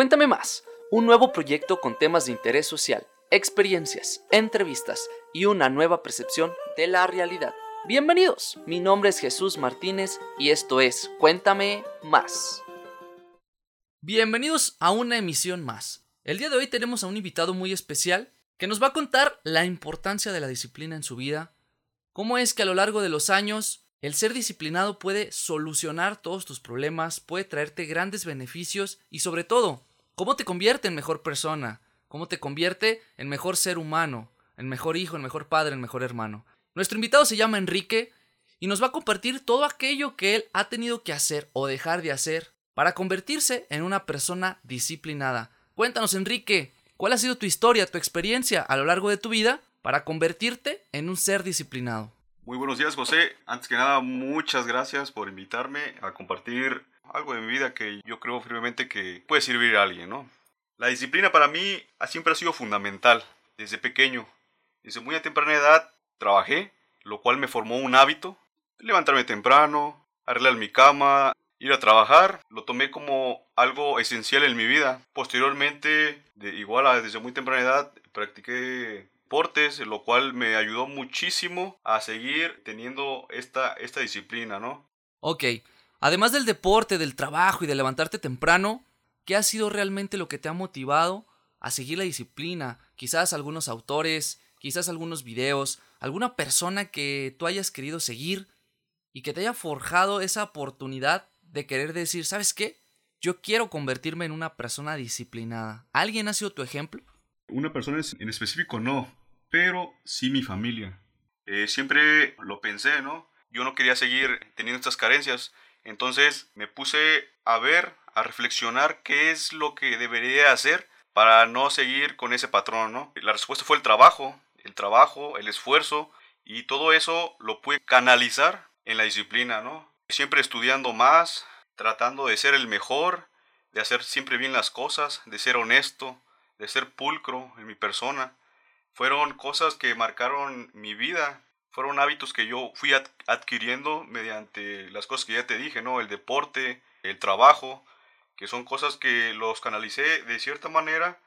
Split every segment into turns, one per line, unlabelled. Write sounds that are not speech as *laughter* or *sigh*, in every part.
Cuéntame más, un nuevo proyecto con temas de interés social, experiencias, entrevistas y una nueva percepción de la realidad. Bienvenidos, mi nombre es Jesús Martínez y esto es Cuéntame más. Bienvenidos a una emisión más. El día de hoy tenemos a un invitado muy especial que nos va a contar la importancia de la disciplina en su vida, cómo es que a lo largo de los años el ser disciplinado puede solucionar todos tus problemas, puede traerte grandes beneficios y sobre todo, cómo te convierte en mejor persona, cómo te convierte en mejor ser humano, en mejor hijo, en mejor padre, en mejor hermano. Nuestro invitado se llama Enrique y nos va a compartir todo aquello que él ha tenido que hacer o dejar de hacer para convertirse en una persona disciplinada. Cuéntanos, Enrique, ¿cuál ha sido tu historia, tu experiencia a lo largo de tu vida para convertirte en un ser disciplinado?
Muy buenos días, José. Antes que nada, muchas gracias por invitarme a compartir algo de mi vida que yo creo firmemente que puede servir a alguien, ¿no? La disciplina para mí siempre ha sido fundamental, desde pequeño. Desde muy temprana edad trabajé, lo cual me formó un hábito. Levantarme temprano, arreglar mi cama, ir a trabajar, lo tomé como algo esencial en mi vida. Posteriormente, de, igual a, desde muy temprana edad, practiqué deportes, lo cual me ayudó muchísimo a seguir teniendo esta, esta disciplina, ¿no?
Ok, además del deporte, del trabajo y de levantarte temprano, ¿qué ha sido realmente lo que te ha motivado a seguir la disciplina? Quizás algunos autores, quizás algunos videos, alguna persona que tú hayas querido seguir y que te haya forjado esa oportunidad de querer decir, ¿sabes qué? Yo quiero convertirme en una persona disciplinada. ¿Alguien ha sido tu ejemplo?
Una persona en específico no, pero sí mi familia. Eh, siempre lo pensé, ¿no? Yo no quería seguir teniendo estas carencias, entonces me puse a ver, a reflexionar qué es lo que debería hacer para no seguir con ese patrón, ¿no? La respuesta fue el trabajo, el trabajo, el esfuerzo, y todo eso lo pude canalizar en la disciplina, ¿no? Siempre estudiando más, tratando de ser el mejor, de hacer siempre bien las cosas, de ser honesto, de ser pulcro en mi persona fueron cosas que marcaron mi vida, fueron hábitos que yo fui adquiriendo mediante las cosas que ya te dije, ¿no? El deporte, el trabajo, que son cosas que los canalicé de cierta manera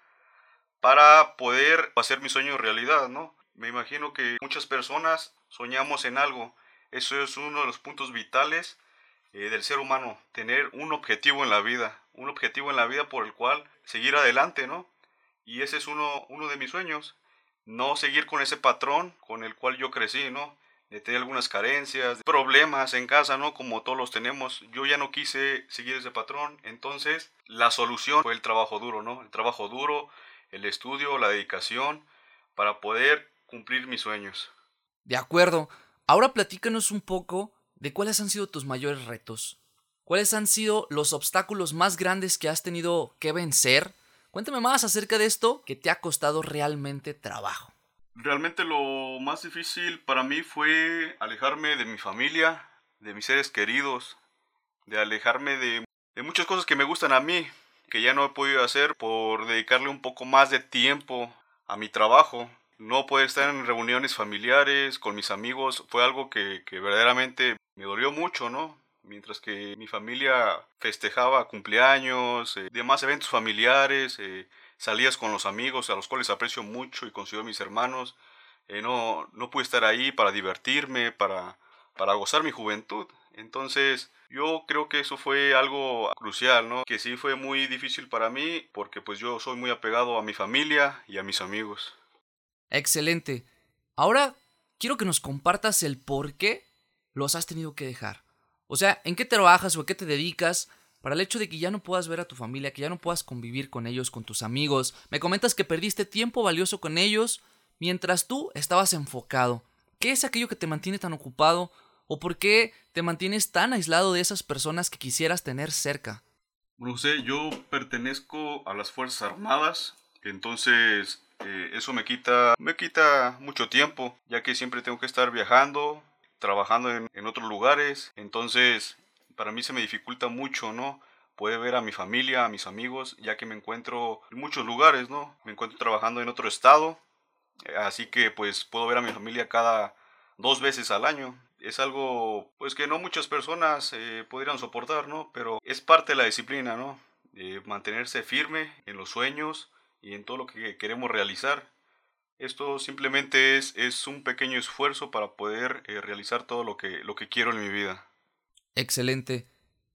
para poder hacer mi sueño realidad, ¿no? Me imagino que muchas personas soñamos en algo. Eso es uno de los puntos vitales eh, del ser humano, tener un objetivo en la vida, un objetivo en la vida por el cual seguir adelante, ¿no? Y ese es uno, uno de mis sueños, no seguir con ese patrón con el cual yo crecí, ¿no? De algunas carencias, problemas en casa, ¿no? Como todos los tenemos. Yo ya no quise seguir ese patrón. Entonces, la solución fue el trabajo duro, ¿no? El trabajo duro, el estudio, la dedicación, para poder cumplir mis sueños.
De acuerdo. Ahora platícanos un poco de cuáles han sido tus mayores retos. ¿Cuáles han sido los obstáculos más grandes que has tenido que vencer Cuéntame más acerca de esto que te ha costado realmente trabajo.
Realmente lo más difícil para mí fue alejarme de mi familia, de mis seres queridos, de alejarme de, muchas cosas que me gustan a mí, que ya no he podido hacer por dedicarle un poco más de tiempo a mi trabajo. No poder estar en reuniones familiares con mis amigos fue algo que, que verdaderamente me dolió mucho, ¿no? Mientras que mi familia festejaba cumpleaños, eh, demás eventos familiares, eh, con los amigos a los cuales aprecio mucho y considero mis hermanos, eh, no, no pude estar ahí para divertirme, para, para gozar mi juventud. Entonces, yo creo que eso fue algo crucial, ¿no? Que sí fue muy difícil para mí porque pues yo soy muy apegado a mi familia y a mis amigos.
Excelente. Ahora quiero que nos compartas el por qué los has tenido que dejar. O sea, ¿en qué trabajas o a qué te dedicas? Para el hecho de que ya no puedas ver a tu familia, que ya no puedas convivir con ellos, con tus amigos. Me comentas que perdiste tiempo valioso con ellos mientras tú estabas enfocado. ¿Qué es aquello que te mantiene tan ocupado? ¿O por qué te mantienes tan aislado de esas personas que quisieras tener cerca?
No sé, yo pertenezco a las Fuerzas Armadas, entonces eh, eso me quita, me quita mucho tiempo, ya que siempre tengo que estar viajando, trabajando en, otros lugares, entonces para mí se me dificulta mucho, ¿no? Poder ver a mi familia, a mis amigos, ya que me encuentro en muchos lugares, ¿no? Me encuentro trabajando en otro estado, así que pues puedo ver a mi familia cada dos veces al año. Es algo pues que no muchas personas eh, podrían soportar, ¿no? Pero es parte de la disciplina, ¿no? eh, mantenerse firme en los sueños y en todo lo que queremos realizar. Esto simplemente es, es un pequeño esfuerzo para poder eh, realizar todo lo que, lo que quiero en mi vida.
Excelente.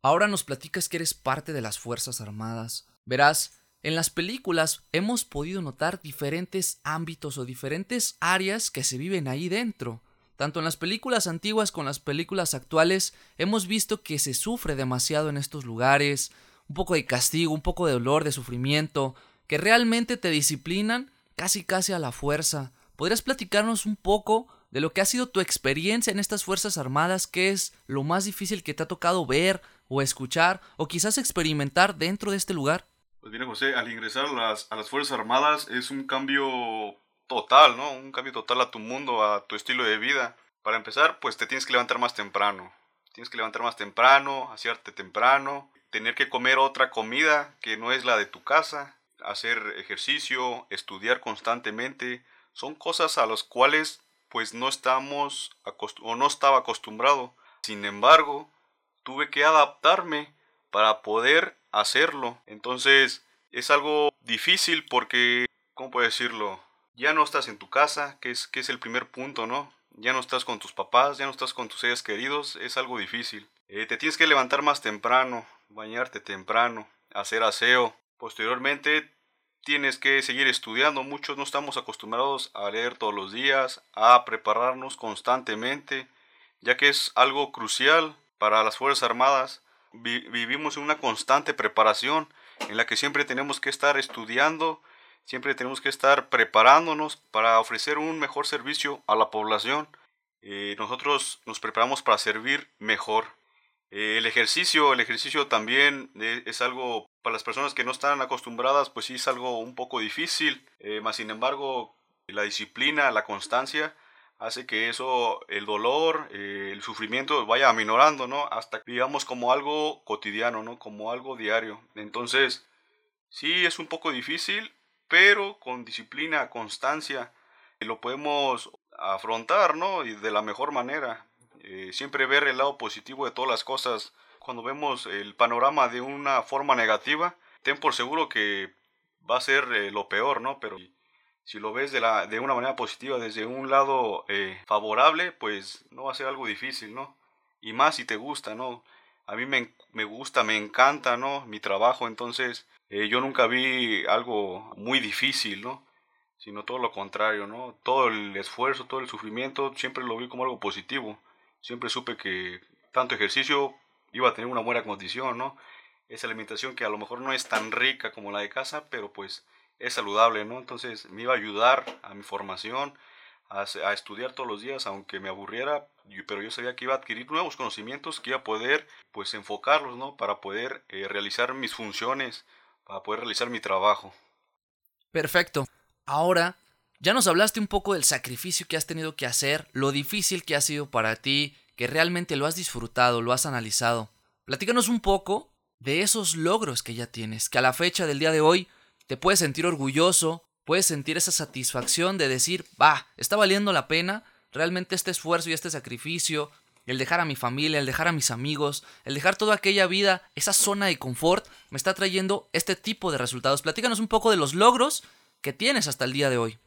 Ahora nos platicas que eres parte de las Fuerzas Armadas. Verás, en las películas hemos podido notar diferentes ámbitos o diferentes áreas que se viven ahí dentro. Tanto en las películas antiguas como en las películas actuales hemos visto que se sufre demasiado en estos lugares, un poco de castigo, un poco de dolor, de sufrimiento, que realmente te disciplinan casi casi a la fuerza. ¿Podrías platicarnos un poco de lo que ha sido tu experiencia en estas Fuerzas Armadas? ¿Qué es lo más difícil que te ha tocado ver o escuchar o quizás experimentar dentro de este lugar?
Pues bien, José, al ingresar a las, a las Fuerzas Armadas es un cambio total, ¿no? Un cambio total a tu mundo, a tu estilo de vida. Para empezar, pues te tienes que levantar más temprano. Tienes que levantar más temprano, hacerte temprano, tener que comer otra comida que no es la de tu casa, hacer ejercicio, estudiar constantemente. Son cosas a las cuales pues no estamos o no estaba acostumbrado. Sin embargo, tuve que adaptarme para poder hacerlo. Entonces, es algo difícil porque, ¿cómo puedo decirlo? ya no estás en tu casa, que es, que es el primer punto, ¿no? Ya no estás con tus papás, ya no estás con tus seres queridos, es algo difícil. Eh, te tienes que levantar más temprano, bañarte temprano, hacer aseo. Posteriormente tienes que seguir estudiando. Muchos no estamos acostumbrados a leer todos los días, a prepararnos constantemente, ya que es algo crucial para las Fuerzas Armadas. vivimos en una constante preparación en la que siempre tenemos que estar estudiando Siempre tenemos que estar preparándonos para ofrecer un mejor servicio a la población. Eh, nosotros nos preparamos para servir mejor. Eh, el ejercicio, el ejercicio también eh, es algo para las personas que no están acostumbradas, pues sí es algo un poco difícil. más sin embargo, la disciplina, la constancia hace que eso, el dolor, el sufrimiento vaya aminorando, ¿no? Hasta digamos como algo cotidiano, ¿no? Como algo diario. Entonces, sí es un poco difícil, pero con disciplina, constancia, lo podemos afrontar, ¿no? Y de la mejor manera. Eh, siempre ver el lado positivo de todas las cosas. Cuando vemos el panorama de una forma negativa, ten por seguro que va a ser eh, lo peor, ¿no? Pero si lo ves de, la, de una manera positiva, desde un lado eh, favorable, pues no va a ser algo difícil, ¿no? Y más si te gusta, ¿no? A mí me, me gusta, me encanta, ¿no? Mi trabajo, entonces eh, yo nunca vi algo muy difícil, ¿no? Sino todo lo contrario, ¿no? Todo el esfuerzo, todo el sufrimiento, siempre lo vi como algo positivo. Siempre supe que tanto ejercicio iba a tener una buena condición, ¿no? Esa alimentación que a lo mejor no es tan rica como la de casa, pero pues es saludable, ¿no? Entonces me iba a ayudar a mi formación, a, estudiar todos los días, aunque me aburriera, pero yo sabía que iba a adquirir nuevos conocimientos, que iba a poder pues enfocarlos, ¿no? Para poder eh, realizar mis funciones para poder realizar mi trabajo.
Perfecto. Ahora, ya nos hablaste un poco del sacrificio que has tenido que hacer, lo difícil que ha sido para ti, que realmente lo has disfrutado, lo has analizado. Platícanos un poco de esos logros que ya tienes, que a la fecha del día de hoy te puedes sentir orgulloso, puedes sentir esa satisfacción de decir, va, está valiendo la pena realmente este esfuerzo y este sacrificio, el dejar a mi familia, el dejar a mis amigos, el dejar toda aquella vida, esa zona de confort, me está trayendo este tipo de resultados. Platícanos un poco de los logros que tienes hasta el día de hoy.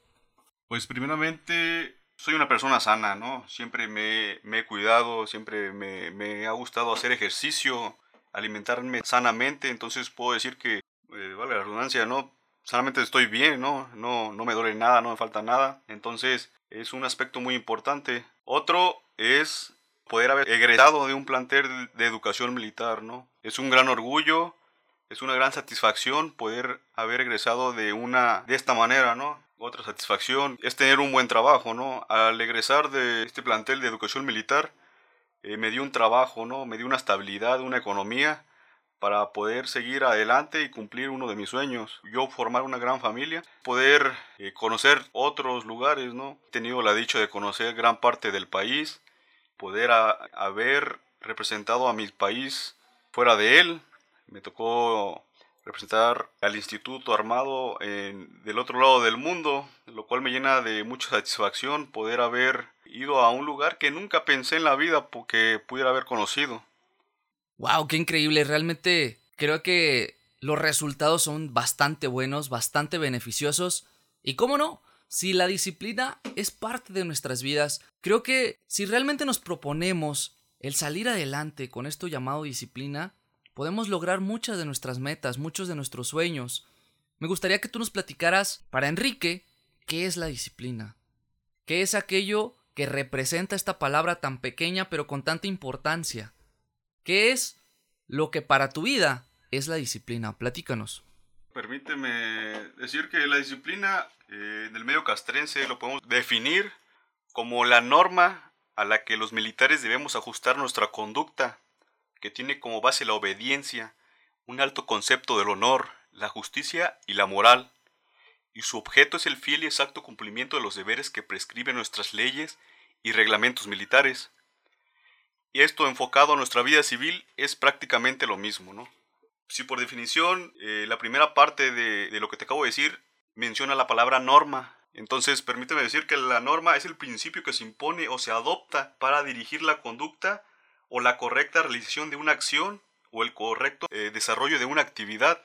Pues primeramente soy una persona sana, ¿no? Siempre me, he cuidado, siempre me, ha gustado hacer ejercicio, alimentarme sanamente, entonces puedo decir que, eh, vale la redundancia, ¿no? Sanamente estoy bien, ¿no? ¿no? No me duele nada, no me falta nada, entonces es un aspecto muy importante. Otro es poder haber egresado de un plantel de educación militar, ¿no? Es un gran orgullo, es una gran satisfacción poder haber egresado de una de esta manera, ¿no? Otra satisfacción es tener un buen trabajo, ¿no? Al egresar de este plantel de educación militar eh, me dio un trabajo, ¿no? Me dio una estabilidad, una economía para poder seguir adelante y cumplir uno de mis sueños. Yo formar una gran familia, poder eh, conocer otros lugares, ¿no? He tenido la dicha de conocer gran parte del país, poder haber representado a mi país fuera de él. Me tocó representar al Instituto Armado en, del otro lado del mundo, lo cual me llena de mucha satisfacción poder haber ido a un lugar que nunca pensé en la vida que pudiera haber conocido.
Wow, qué increíble, realmente creo que los resultados son bastante buenos, bastante beneficiosos. Y cómo no, si la disciplina es parte de nuestras vidas, creo que si realmente nos proponemos el salir adelante con esto llamado disciplina, podemos lograr muchas de nuestras metas, muchos de nuestros sueños. Me gustaría que tú nos platicaras, para Enrique, qué es la disciplina. ¿Qué es aquello que representa esta palabra tan pequeña pero con tanta importancia? ¿Qué es lo que para tu vida es la disciplina? Platícanos.
Permíteme decir que la disciplina eh, en el medio castrense lo podemos definir como la norma a la que los militares debemos ajustar nuestra conducta, que tiene como base la obediencia, un alto concepto del honor, la justicia y la moral, y su objeto es el fiel y exacto cumplimiento de los deberes que prescriben nuestras leyes y reglamentos militares. Y esto enfocado a nuestra vida civil es prácticamente lo mismo, ¿no? Si por definición eh, la primera parte de, de lo que te acabo de decir menciona la palabra norma, entonces permíteme decir que la norma es el principio que se impone o se adopta para dirigir la conducta o la correcta realización de una acción o el correcto eh, desarrollo de una actividad.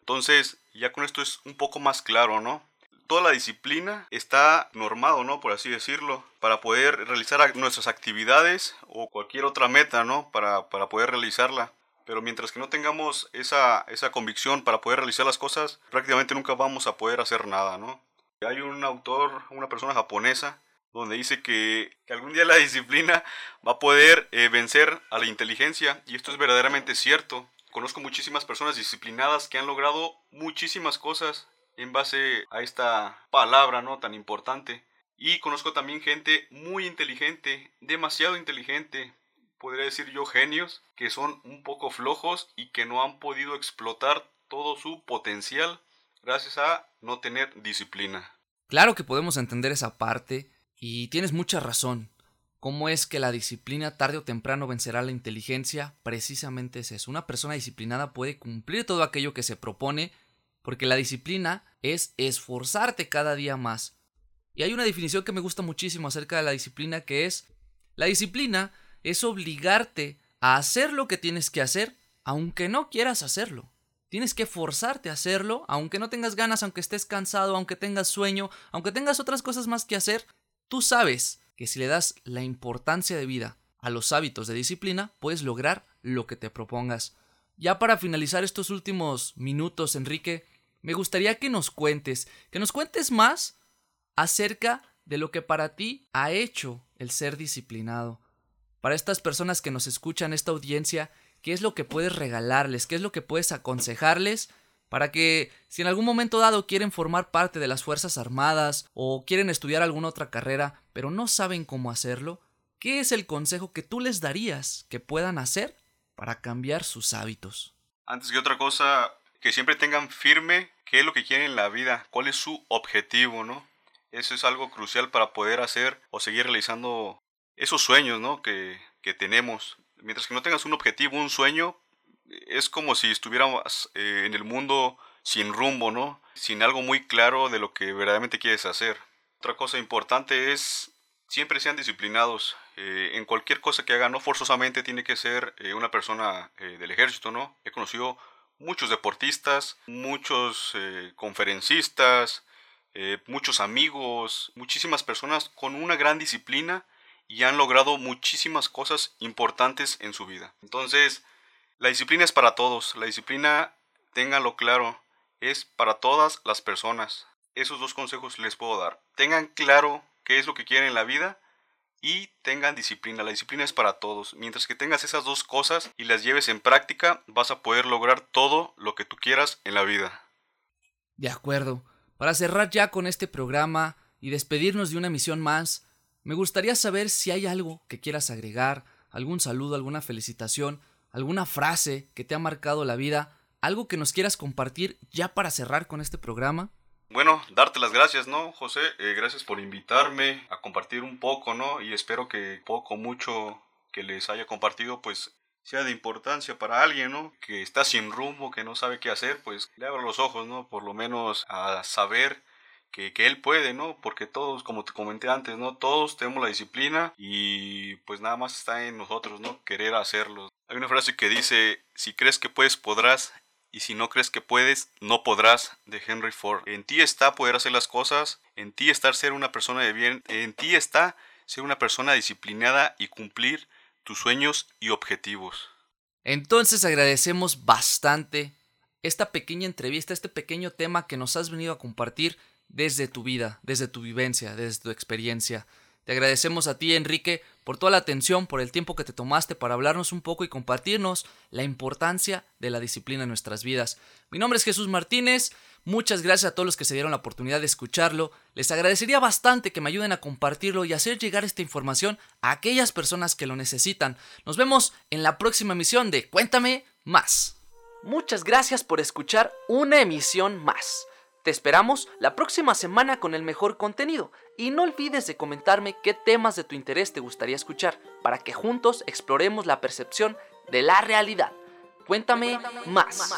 Entonces, ya con esto es un poco más claro, ¿no? Toda la disciplina está normado, ¿no? Por así decirlo, para poder realizar nuestras actividades o cualquier otra meta, ¿no? Para, para poder realizarla. Pero mientras que no tengamos esa, esa convicción para poder realizar las cosas, prácticamente nunca vamos a poder hacer nada, ¿no? Hay un autor, una persona japonesa, donde dice que, algún día la *laughs* disciplina va a poder eh, vencer a la inteligencia y esto es verdaderamente cierto. Conozco muchísimas personas disciplinadas que han logrado muchísimas cosas en base a esta palabra no tan importante. Y conozco también gente muy inteligente, demasiado inteligente, podría decir yo genios, que son un poco flojos y que no han podido explotar todo su potencial gracias a no tener disciplina.
Claro que podemos entender esa parte y tienes mucha razón. ¿Cómo es que la disciplina tarde o temprano vencerá la inteligencia? Precisamente es eso. Una persona disciplinada puede cumplir todo aquello que se propone porque la disciplina es esforzarte cada día más. Y hay una definición que me gusta muchísimo acerca de la disciplina que es la disciplina es obligarte a hacer lo que tienes que hacer aunque no quieras hacerlo. Tienes que forzarte a hacerlo, aunque no tengas ganas, aunque estés cansado, aunque tengas sueño, aunque tengas otras cosas más que hacer. Tú sabes que si le das la importancia de vida a los hábitos de disciplina, puedes lograr lo que te propongas. Ya para finalizar estos últimos minutos, Enrique, me gustaría que nos cuentes, que nos cuentes más acerca de lo que para ti ha hecho el ser disciplinado. Para estas personas que nos escuchan, esta audiencia, qué es lo que puedes regalarles, qué es lo que puedes aconsejarles para que si en algún momento dado quieren formar parte de las Fuerzas Armadas o quieren estudiar alguna otra carrera, pero no saben cómo hacerlo, ¿qué es el consejo que tú les darías que puedan hacer para cambiar sus hábitos?
Antes que otra cosa, que siempre tengan firme qué es lo que quieren en la vida, cuál es su objetivo, ¿no? Eso es algo crucial para poder hacer o seguir realizando esos sueños, ¿no? Que, que tenemos mientras que no tengas un objetivo, un sueño, es como si estuviéramos eh, en el mundo sin rumbo, ¿no? Sin algo muy claro de lo que verdaderamente quieres hacer. Otra cosa importante es siempre sean disciplinados. Eh, en cualquier cosa que hagan, no forzosamente tiene que ser eh, una persona del ejército, ¿no? He conocido muchos deportistas, muchos conferencistas, muchos amigos, muchísimas personas con una gran disciplina y han logrado muchísimas cosas importantes en su vida. Entonces, la disciplina es para todos. La disciplina, ténganlo claro, es para todas las personas. Esos dos consejos les puedo dar. Tengan claro qué es lo que quieren en la vida y tengan disciplina. La disciplina es para todos. Mientras que tengas esas dos cosas y las lleves en práctica, vas a poder lograr todo lo que tú quieras en la vida.
De acuerdo. Para cerrar ya con este programa y despedirnos de una misión más, me gustaría saber si hay algo que quieras agregar, algún saludo, alguna felicitación, alguna frase que te ha marcado la vida, algo que nos quieras compartir ya para cerrar con este programa.
Bueno, darte las gracias, ¿no, José? Eh, gracias por invitarme a compartir un poco, ¿no? Y espero que poco, mucho que les haya compartido, pues sea de importancia para alguien, ¿no? Que está sin rumbo, que no sabe qué hacer, pues le abro los ojos, ¿no? Por lo menos a saber que, él puede, ¿no? Porque todos, como te comenté antes, ¿no? Todos tenemos la disciplina y pues nada más está en nosotros, ¿no? Querer hacerlo. Hay una frase que dice, si crees que puedes, podrás, y si no crees que puedes, no podrás, de Henry Ford. En ti está poder hacer las cosas, en ti está ser una persona de bien, en ti está ser una persona disciplinada y cumplir tus sueños y objetivos.
Entonces agradecemos bastante esta pequeña entrevista, este pequeño tema que nos has venido a compartir desde tu vida, desde tu vivencia, desde tu experiencia. Te agradecemos a ti, Enrique, por toda la atención, por el tiempo que te tomaste para hablarnos un poco y compartirnos la importancia de la disciplina en nuestras vidas. Mi nombre es Jesús Martínez. Muchas gracias a todos los que se dieron la oportunidad de escucharlo. Les agradecería bastante que me ayuden a compartirlo y hacer llegar esta información a aquellas personas que lo necesitan. Nos vemos en la próxima emisión de Cuéntame más. Muchas gracias por escuchar una emisión más. Te esperamos la próxima semana con el mejor contenido y no olvides de comentarme qué temas de tu interés te gustaría escuchar para que juntos exploremos la percepción de la realidad. Cuéntame más.